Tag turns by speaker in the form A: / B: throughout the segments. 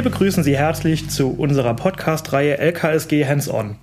A: Wir begrüßen Sie herzlich zu unserer Podcast-Reihe LKSG Hands-On.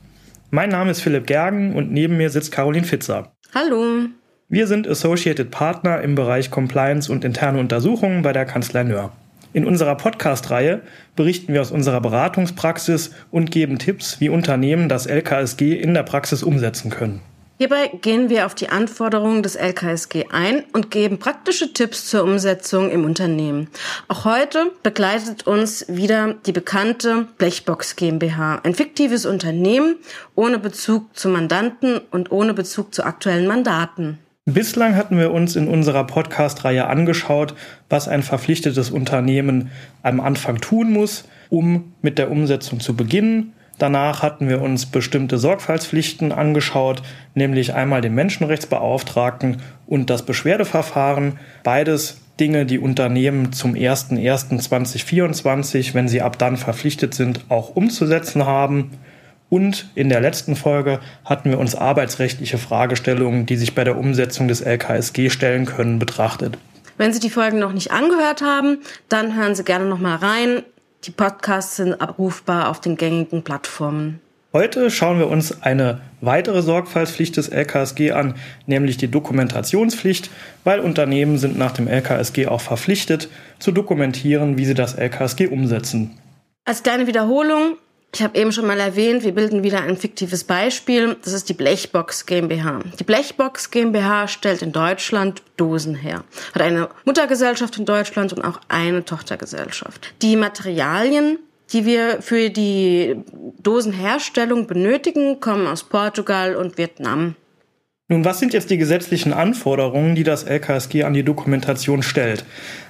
A: Mein Name ist Philipp Gergen und neben mir sitzt Caroline Fitzer.
B: Hallo.
A: Wir sind Associated Partner im Bereich Compliance und interne Untersuchungen bei der Kanzlei Nöhr. In unserer Podcast-Reihe berichten wir aus unserer Beratungspraxis und geben Tipps, wie Unternehmen das LKSG in der Praxis umsetzen können.
B: Hierbei gehen wir auf die Anforderungen des LKSG ein und geben praktische Tipps zur Umsetzung im Unternehmen. Auch heute begleitet uns wieder die bekannte Blechbox GmbH, ein fiktives Unternehmen ohne Bezug zu Mandanten und ohne Bezug zu aktuellen Mandaten.
A: Bislang hatten wir uns in unserer Podcast-Reihe angeschaut, was ein verpflichtetes Unternehmen am Anfang tun muss, um mit der Umsetzung zu beginnen Danach hatten wir uns bestimmte Sorgfaltspflichten angeschaut, nämlich einmal den Menschenrechtsbeauftragten und das Beschwerdeverfahren. Beides Dinge, die Unternehmen zum 01.01.2024, wenn sie ab dann verpflichtet sind, auch umzusetzen haben. Und in der letzten Folge hatten wir uns arbeitsrechtliche Fragestellungen, die sich bei der Umsetzung des LKSG stellen können, betrachtet.
B: Wenn Sie die Folgen noch nicht angehört haben, dann hören Sie gerne noch mal rein. Die Podcasts sind abrufbar auf den gängigen Plattformen.
A: Heute schauen wir uns eine weitere Sorgfaltspflicht des LKSG an, nämlich die Dokumentationspflicht, weil Unternehmen sind nach dem LKSG auch verpflichtet, zu dokumentieren, wie sie das LKSG umsetzen.
B: Als kleine Wiederholung, ich habe eben schon mal erwähnt, wir bilden wieder ein fiktives Beispiel. Das ist die Blechbox GmbH. Die Blechbox GmbH stellt in Deutschland Dosen her, hat eine Muttergesellschaft in Deutschland und auch eine Tochtergesellschaft. Die Materialien, die wir für die Dosenherstellung benötigen, kommen aus Portugal und Vietnam.
A: Nun, was sind jetzt die gesetzlichen Anforderungen, die das LKSG an die Dokumentation stellt?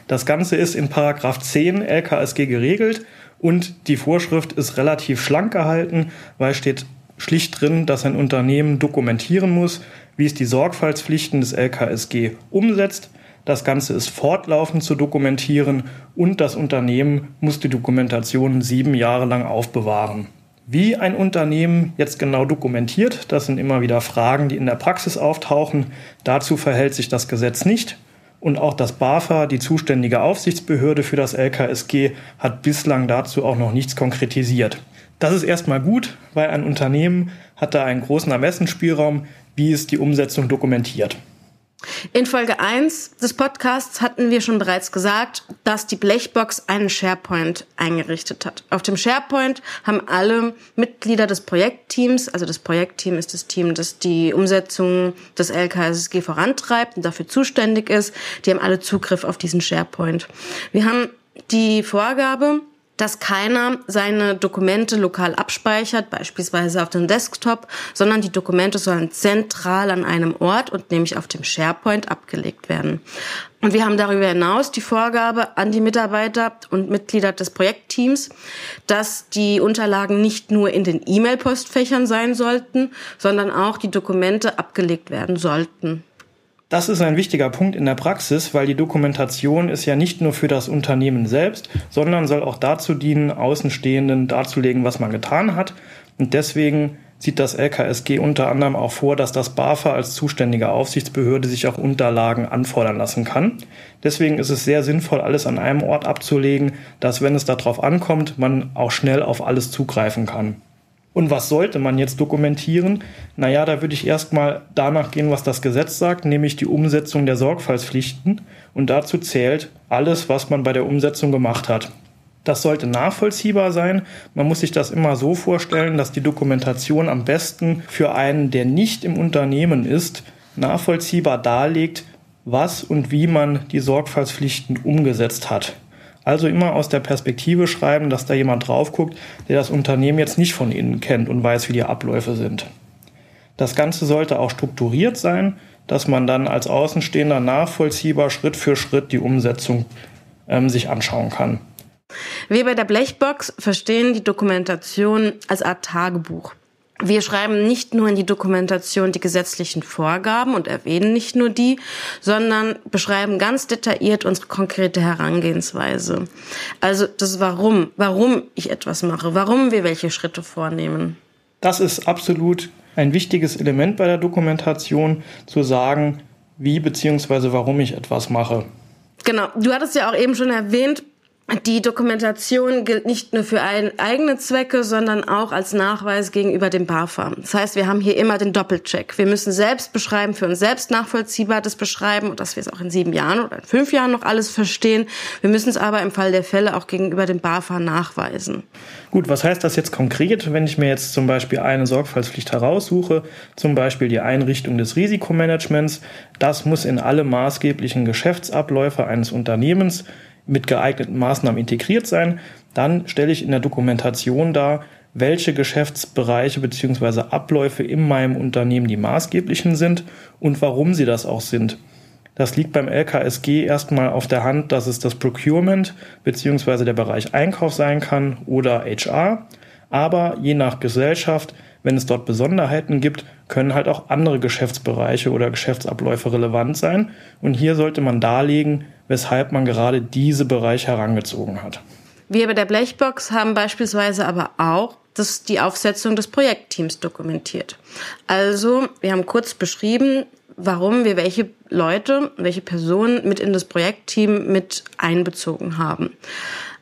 A: Das Ganze ist in Paragraph 10 LKSG geregelt und die Vorschrift ist relativ schlank gehalten, weil steht schlicht drin, dass ein Unternehmen dokumentieren muss, wie es die Sorgfaltspflichten des LKSG umsetzt. Das Ganze ist fortlaufend zu dokumentieren und das Unternehmen muss die Dokumentation sieben Jahre lang aufbewahren. Wie ein Unternehmen jetzt genau dokumentiert, das sind immer wieder Fragen, die in der Praxis auftauchen. Dazu verhält sich das Gesetz nicht. Und auch das BAFA, die zuständige Aufsichtsbehörde für das LKSG, hat bislang dazu auch noch nichts konkretisiert. Das ist erstmal gut, weil ein Unternehmen hat da einen großen Ermessensspielraum, wie es die Umsetzung dokumentiert.
B: In Folge 1 des Podcasts hatten wir schon bereits gesagt, dass die Blechbox einen SharePoint eingerichtet hat. Auf dem SharePoint haben alle Mitglieder des Projektteams, also das Projektteam ist das Team, das die Umsetzung des LKSG vorantreibt und dafür zuständig ist, die haben alle Zugriff auf diesen SharePoint. Wir haben die Vorgabe, dass keiner seine Dokumente lokal abspeichert, beispielsweise auf dem Desktop, sondern die Dokumente sollen zentral an einem Ort und nämlich auf dem SharePoint abgelegt werden. Und wir haben darüber hinaus die Vorgabe an die Mitarbeiter und Mitglieder des Projektteams, dass die Unterlagen nicht nur in den E-Mail-Postfächern sein sollten, sondern auch die Dokumente abgelegt werden sollten.
A: Das ist ein wichtiger Punkt in der Praxis, weil die Dokumentation ist ja nicht nur für das Unternehmen selbst, sondern soll auch dazu dienen, Außenstehenden darzulegen, was man getan hat. Und deswegen sieht das LKSG unter anderem auch vor, dass das BAFA als zuständige Aufsichtsbehörde sich auch Unterlagen anfordern lassen kann. Deswegen ist es sehr sinnvoll, alles an einem Ort abzulegen, dass, wenn es darauf ankommt, man auch schnell auf alles zugreifen kann. Und was sollte man jetzt dokumentieren? Naja, da würde ich erstmal danach gehen, was das Gesetz sagt, nämlich die Umsetzung der Sorgfaltspflichten. Und dazu zählt alles, was man bei der Umsetzung gemacht hat. Das sollte nachvollziehbar sein. Man muss sich das immer so vorstellen, dass die Dokumentation am besten für einen, der nicht im Unternehmen ist, nachvollziehbar darlegt, was und wie man die Sorgfaltspflichten umgesetzt hat. Also immer aus der Perspektive schreiben, dass da jemand drauf guckt, der das Unternehmen jetzt nicht von innen kennt und weiß, wie die Abläufe sind. Das Ganze sollte auch strukturiert sein, dass man dann als Außenstehender nachvollziehbar Schritt für Schritt die Umsetzung ähm, sich anschauen kann.
B: Wir bei der Blechbox verstehen die Dokumentation als Art Tagebuch. Wir schreiben nicht nur in die Dokumentation die gesetzlichen Vorgaben und erwähnen nicht nur die, sondern beschreiben ganz detailliert unsere konkrete Herangehensweise. Also das Warum, warum ich etwas mache, warum wir welche Schritte vornehmen.
A: Das ist absolut ein wichtiges Element bei der Dokumentation, zu sagen, wie bzw. warum ich etwas mache.
B: Genau, du hattest ja auch eben schon erwähnt, die Dokumentation gilt nicht nur für eigene Zwecke, sondern auch als Nachweis gegenüber dem BAFA. Das heißt, wir haben hier immer den Doppelcheck. Wir müssen selbst beschreiben, für uns selbst nachvollziehbar das beschreiben und dass wir es auch in sieben Jahren oder in fünf Jahren noch alles verstehen. Wir müssen es aber im Fall der Fälle auch gegenüber dem BAFA nachweisen.
A: Gut, was heißt das jetzt konkret, wenn ich mir jetzt zum Beispiel eine Sorgfaltspflicht heraussuche, zum Beispiel die Einrichtung des Risikomanagements? Das muss in alle maßgeblichen Geschäftsabläufe eines Unternehmens mit geeigneten Maßnahmen integriert sein. Dann stelle ich in der Dokumentation dar, welche Geschäftsbereiche bzw. Abläufe in meinem Unternehmen die maßgeblichen sind und warum sie das auch sind. Das liegt beim LKSG erstmal auf der Hand, dass es das Procurement bzw. der Bereich Einkauf sein kann oder HR. Aber je nach Gesellschaft, wenn es dort Besonderheiten gibt, können halt auch andere Geschäftsbereiche oder Geschäftsabläufe relevant sein. Und hier sollte man darlegen, weshalb man gerade diese Bereiche herangezogen hat.
B: Wir bei der Blechbox haben beispielsweise aber auch das, die Aufsetzung des Projektteams dokumentiert. Also, wir haben kurz beschrieben, warum wir welche Leute, welche Personen mit in das Projektteam mit einbezogen haben.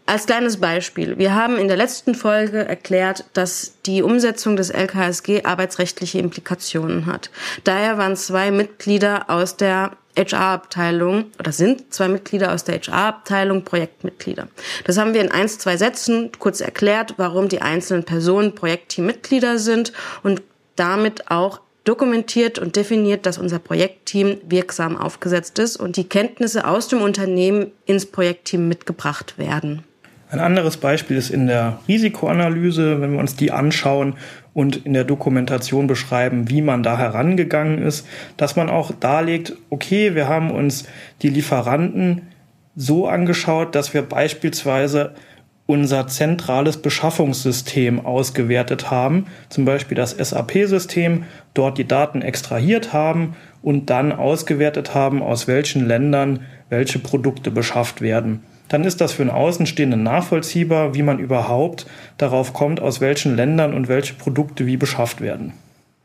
B: Als kleines Beispiel. Wir haben in der letzten Folge erklärt, dass die Umsetzung des LKSG arbeitsrechtliche Implikationen hat. Daher waren zwei Mitglieder aus der HR-Abteilung oder sind zwei Mitglieder aus der HR-Abteilung Projektmitglieder. Das haben wir in ein, zwei Sätzen kurz erklärt, warum die einzelnen Personen Projektteammitglieder sind und damit auch dokumentiert und definiert, dass unser Projektteam wirksam aufgesetzt ist und die Kenntnisse aus dem Unternehmen ins Projektteam mitgebracht werden.
A: Ein anderes Beispiel ist in der Risikoanalyse, wenn wir uns die anschauen und in der Dokumentation beschreiben, wie man da herangegangen ist, dass man auch darlegt, okay, wir haben uns die Lieferanten so angeschaut, dass wir beispielsweise unser zentrales Beschaffungssystem ausgewertet haben, zum Beispiel das SAP-System, dort die Daten extrahiert haben und dann ausgewertet haben, aus welchen Ländern welche Produkte beschafft werden dann ist das für einen Außenstehenden nachvollziehbar, wie man überhaupt darauf kommt, aus welchen Ländern und welche Produkte wie beschafft werden.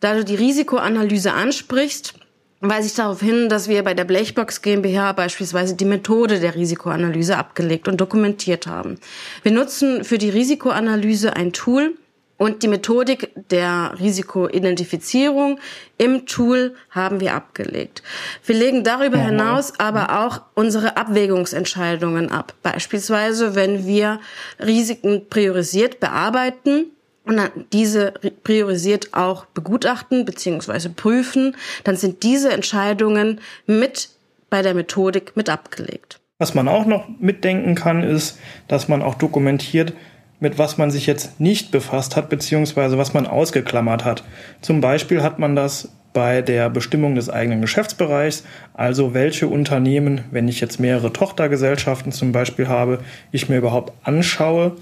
B: Da du die Risikoanalyse ansprichst, weise ich darauf hin, dass wir bei der Blechbox GmbH beispielsweise die Methode der Risikoanalyse abgelegt und dokumentiert haben. Wir nutzen für die Risikoanalyse ein Tool, und die Methodik der Risikoidentifizierung im Tool haben wir abgelegt. Wir legen darüber hinaus aber auch unsere Abwägungsentscheidungen ab. Beispielsweise, wenn wir Risiken priorisiert bearbeiten, und dann diese priorisiert auch begutachten bzw. prüfen, dann sind diese Entscheidungen mit bei der Methodik mit abgelegt.
A: Was man auch noch mitdenken kann, ist, dass man auch dokumentiert, mit was man sich jetzt nicht befasst hat, beziehungsweise was man ausgeklammert hat. Zum Beispiel hat man das bei der Bestimmung des eigenen Geschäftsbereichs, also welche Unternehmen, wenn ich jetzt mehrere Tochtergesellschaften zum Beispiel habe, ich mir überhaupt anschaue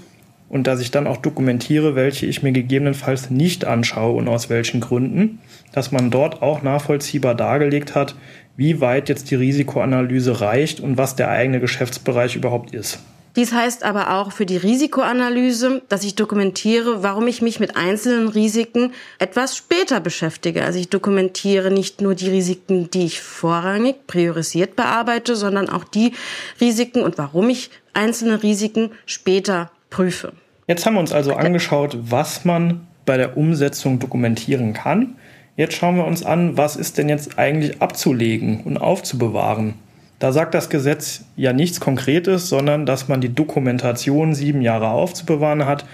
A: und dass ich dann auch dokumentiere, welche ich mir gegebenenfalls nicht anschaue und aus welchen Gründen, dass man dort auch nachvollziehbar dargelegt hat, wie weit jetzt die Risikoanalyse reicht und was der eigene Geschäftsbereich überhaupt ist.
B: Dies heißt aber auch für die Risikoanalyse, dass ich dokumentiere, warum ich mich mit einzelnen Risiken etwas später beschäftige. Also ich dokumentiere nicht nur die Risiken, die ich vorrangig priorisiert bearbeite, sondern auch die Risiken und warum ich einzelne Risiken später prüfe.
A: Jetzt haben wir uns also angeschaut, was man bei der Umsetzung dokumentieren kann. Jetzt schauen wir uns an, was ist denn jetzt eigentlich abzulegen und aufzubewahren. Da sagt das Gesetz ja nichts Konkretes, sondern dass man die Dokumentation sieben Jahre aufzubewahren hat.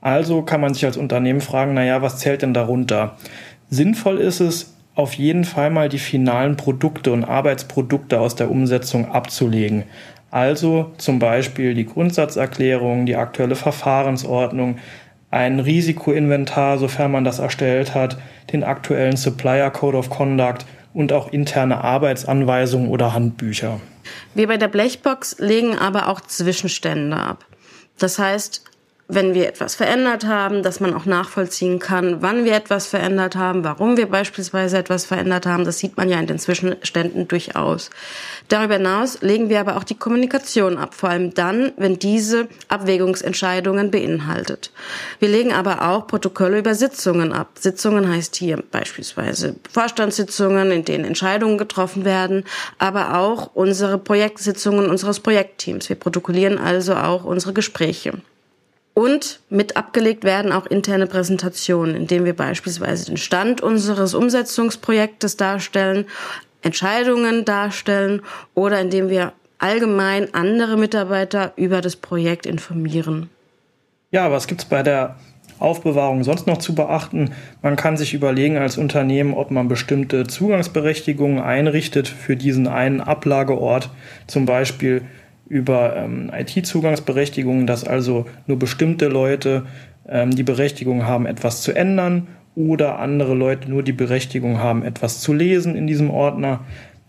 A: Also kann man sich als Unternehmen fragen, naja, was zählt denn darunter? Sinnvoll ist es, auf jeden Fall mal die finalen Produkte und Arbeitsprodukte aus der Umsetzung abzulegen. Also zum Beispiel die Grundsatzerklärung, die aktuelle Verfahrensordnung, ein Risikoinventar, sofern man das erstellt hat, den aktuellen Supplier Code of Conduct und auch interne Arbeitsanweisungen oder Handbücher.
B: Wir bei der Blechbox legen aber auch Zwischenstände ab. Das heißt, wenn wir etwas verändert haben, dass man auch nachvollziehen kann, wann wir etwas verändert haben, warum wir beispielsweise etwas verändert haben. Das sieht man ja in den Zwischenständen durchaus. Darüber hinaus legen wir aber auch die Kommunikation ab, vor allem dann, wenn diese Abwägungsentscheidungen beinhaltet. Wir legen aber auch Protokolle über Sitzungen ab. Sitzungen heißt hier beispielsweise Vorstandssitzungen, in denen Entscheidungen getroffen werden, aber auch unsere Projektsitzungen unseres Projektteams. Wir protokollieren also auch unsere Gespräche. Und mit abgelegt werden auch interne Präsentationen, indem wir beispielsweise den Stand unseres Umsetzungsprojektes darstellen, Entscheidungen darstellen oder indem wir allgemein andere Mitarbeiter über das Projekt informieren.
A: Ja, was gibt's bei der Aufbewahrung sonst noch zu beachten? Man kann sich überlegen als Unternehmen, ob man bestimmte Zugangsberechtigungen einrichtet für diesen einen Ablageort, zum Beispiel über ähm, IT-Zugangsberechtigungen, dass also nur bestimmte Leute ähm, die Berechtigung haben, etwas zu ändern oder andere Leute nur die Berechtigung haben, etwas zu lesen in diesem Ordner.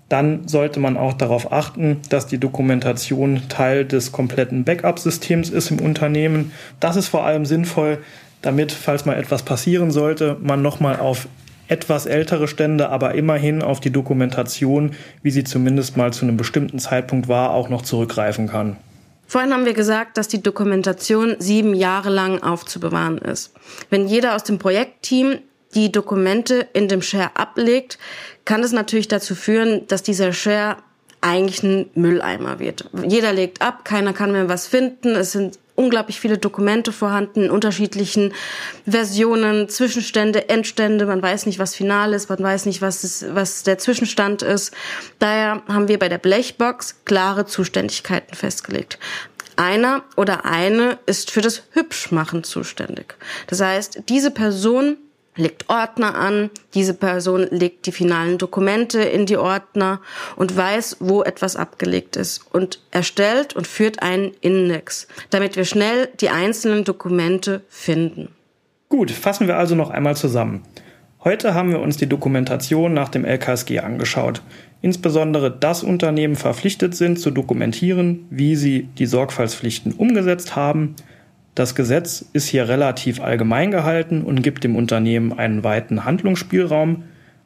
A: Dann sollte man auch darauf achten, dass die Dokumentation Teil des kompletten Backup-Systems ist im Unternehmen. Das ist vor allem sinnvoll, damit, falls mal etwas passieren sollte, man nochmal auf etwas ältere Stände, aber immerhin auf die Dokumentation, wie sie zumindest mal zu einem bestimmten Zeitpunkt war, auch noch zurückgreifen kann.
B: Vorhin haben wir gesagt, dass die Dokumentation sieben Jahre lang aufzubewahren ist. Wenn jeder aus dem Projektteam die Dokumente in dem Share ablegt, kann es natürlich dazu führen, dass dieser Share eigentlich ein Mülleimer wird. Jeder legt ab, keiner kann mehr was finden. Es sind unglaublich viele Dokumente vorhanden unterschiedlichen Versionen, Zwischenstände, Endstände. Man weiß nicht, was final ist, man weiß nicht, was, ist, was der Zwischenstand ist. Daher haben wir bei der Blechbox klare Zuständigkeiten festgelegt. Einer oder eine ist für das Hübschmachen zuständig. Das heißt, diese Person legt Ordner an, diese Person legt die finalen Dokumente in die Ordner und weiß, wo etwas abgelegt ist und erstellt und führt einen Index, damit wir schnell die einzelnen Dokumente finden.
A: Gut, fassen wir also noch einmal zusammen. Heute haben wir uns die Dokumentation nach dem LKSG angeschaut. Insbesondere, dass Unternehmen verpflichtet sind zu dokumentieren, wie sie die Sorgfaltspflichten umgesetzt haben, das Gesetz ist hier relativ allgemein gehalten und gibt dem Unternehmen einen weiten Handlungsspielraum,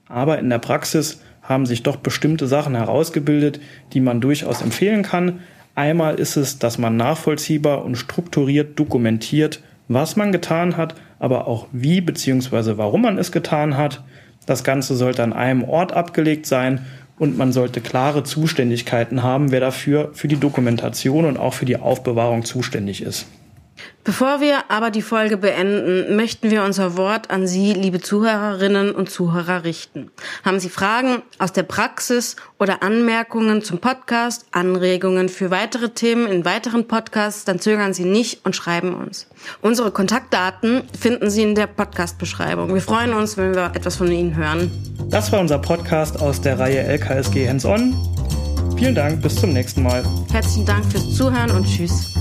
A: aber in der Praxis haben sich doch bestimmte Sachen herausgebildet, die man durchaus empfehlen kann. Einmal ist es, dass man nachvollziehbar und strukturiert dokumentiert, was man getan hat, aber auch wie bzw. warum man es getan hat. Das Ganze sollte an einem Ort abgelegt sein und man sollte klare Zuständigkeiten haben, wer dafür für die Dokumentation und auch für die Aufbewahrung zuständig ist.
B: Bevor wir aber die Folge beenden, möchten wir unser Wort an Sie, liebe Zuhörerinnen und Zuhörer, richten. Haben Sie Fragen aus der Praxis oder Anmerkungen zum Podcast, Anregungen für weitere Themen in weiteren Podcasts, dann zögern Sie nicht und schreiben uns. Unsere Kontaktdaten finden Sie in der Podcast-Beschreibung. Wir freuen uns, wenn wir etwas von Ihnen hören.
A: Das war unser Podcast aus der Reihe LKSG Hands-On. Vielen Dank, bis zum nächsten Mal.
B: Herzlichen Dank fürs Zuhören und Tschüss.